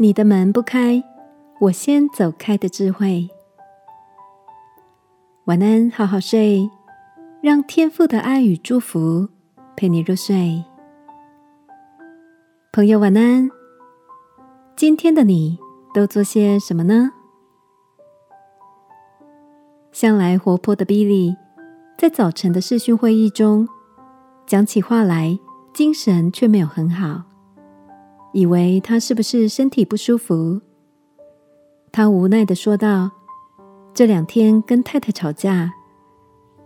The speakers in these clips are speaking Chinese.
你的门不开，我先走开的智慧。晚安，好好睡，让天父的爱与祝福陪你入睡。朋友，晚安。今天的你都做些什么呢？向来活泼的 Billy，，在早晨的视讯会议中讲起话来，精神却没有很好。以为他是不是身体不舒服？他无奈的说道：“这两天跟太太吵架，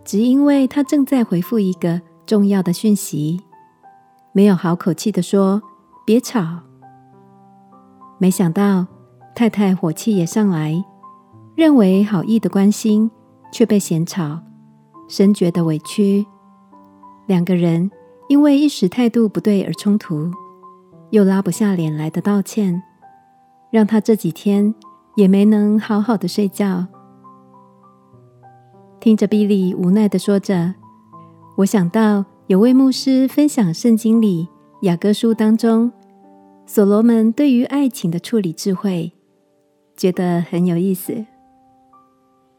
只因为他正在回复一个重要的讯息，没有好口气的说别吵。没想到太太火气也上来，认为好意的关心却被嫌吵，深觉得委屈。两个人因为一时态度不对而冲突。”又拉不下脸来的道歉，让他这几天也没能好好的睡觉。听着比利无奈的说着，我想到有位牧师分享圣经里雅各书当中所罗门对于爱情的处理智慧，觉得很有意思。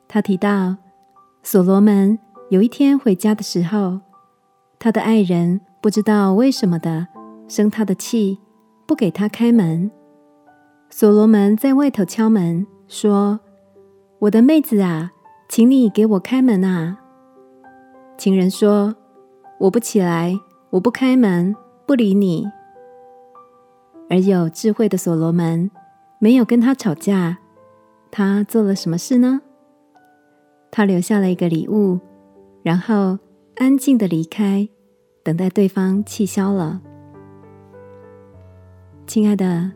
他提到所罗门有一天回家的时候，他的爱人不知道为什么的生他的气。不给他开门，所罗门在外头敲门，说：“我的妹子啊，请你给我开门啊！”情人说：“我不起来，我不开门，不理你。”而有智慧的所罗门没有跟他吵架，他做了什么事呢？他留下了一个礼物，然后安静的离开，等待对方气消了。亲爱的，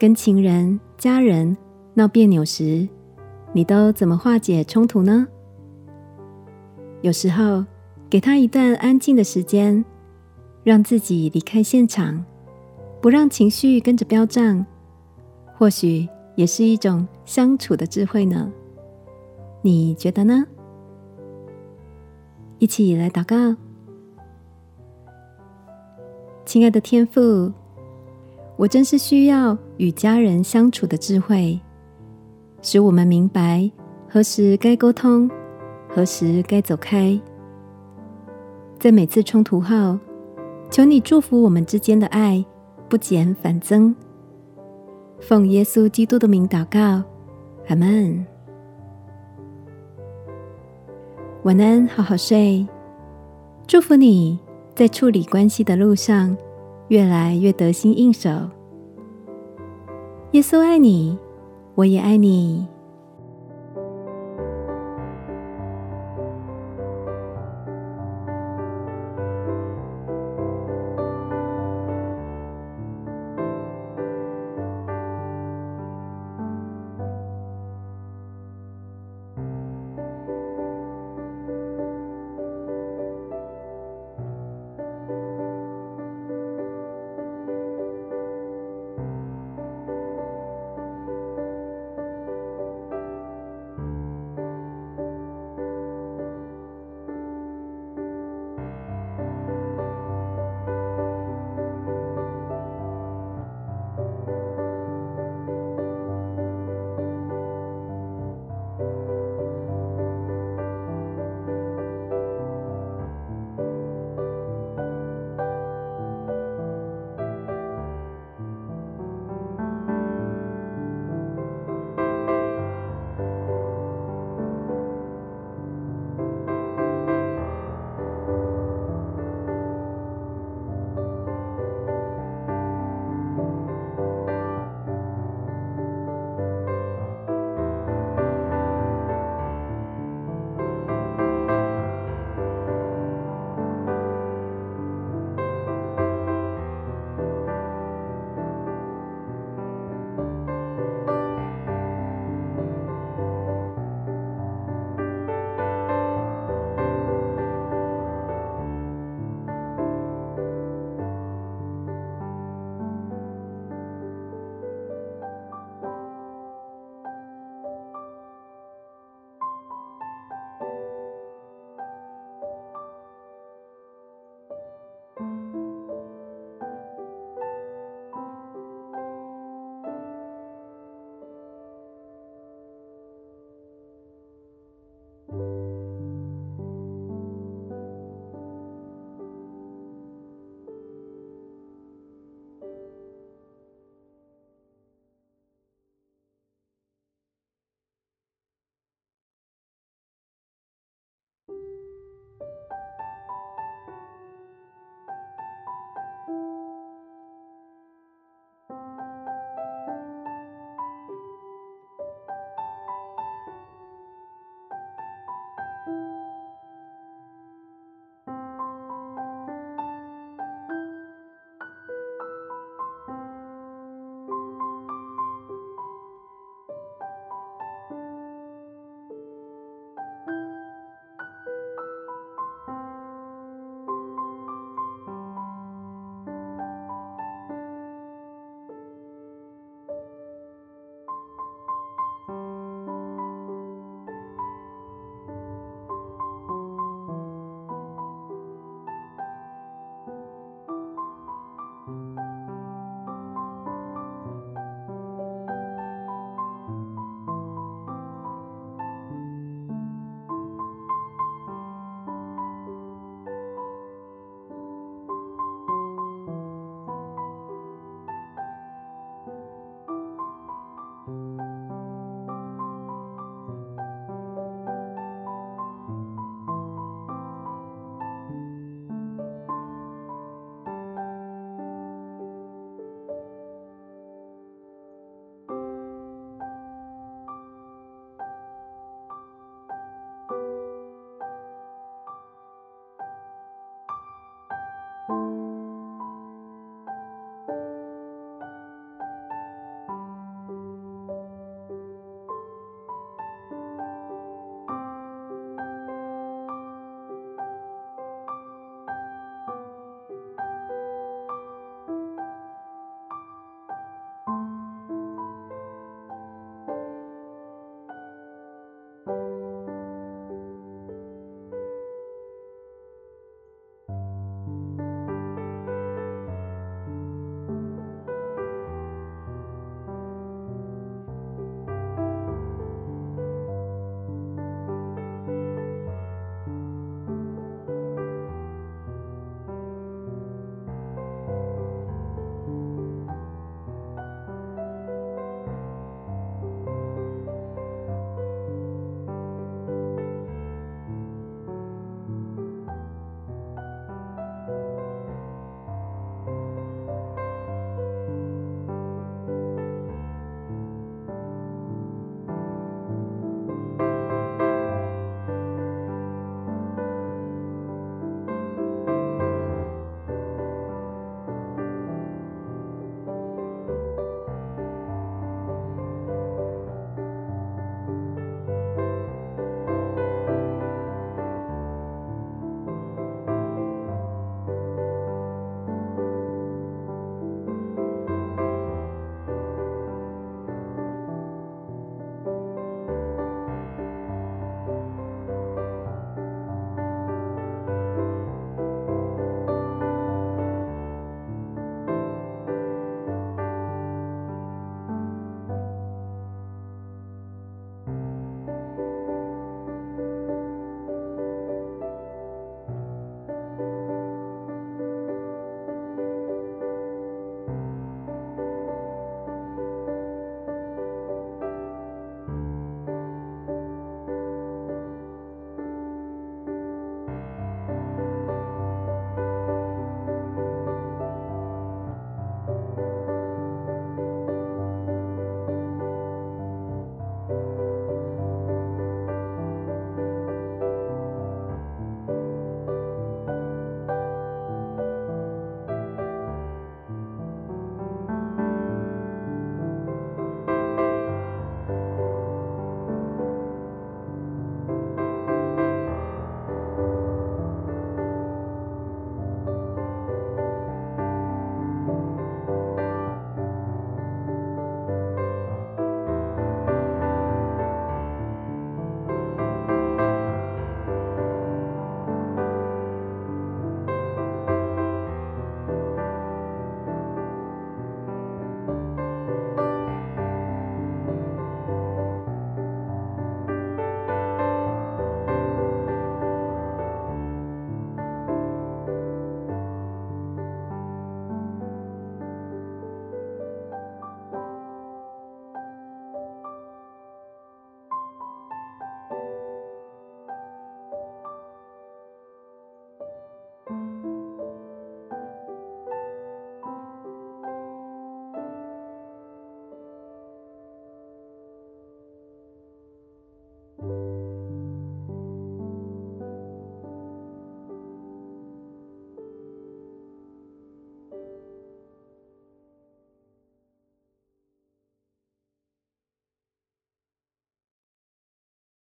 跟情人、家人闹别扭时，你都怎么化解冲突呢？有时候，给他一段安静的时间，让自己离开现场，不让情绪跟着飙涨，或许也是一种相处的智慧呢。你觉得呢？一起来祷告，亲爱的天父。我真是需要与家人相处的智慧，使我们明白何时该沟通，何时该走开。在每次冲突后，求你祝福我们之间的爱不减反增。奉耶稣基督的名祷告，阿门。晚安，好好睡。祝福你在处理关系的路上。越来越得心应手。耶稣爱你，我也爱你。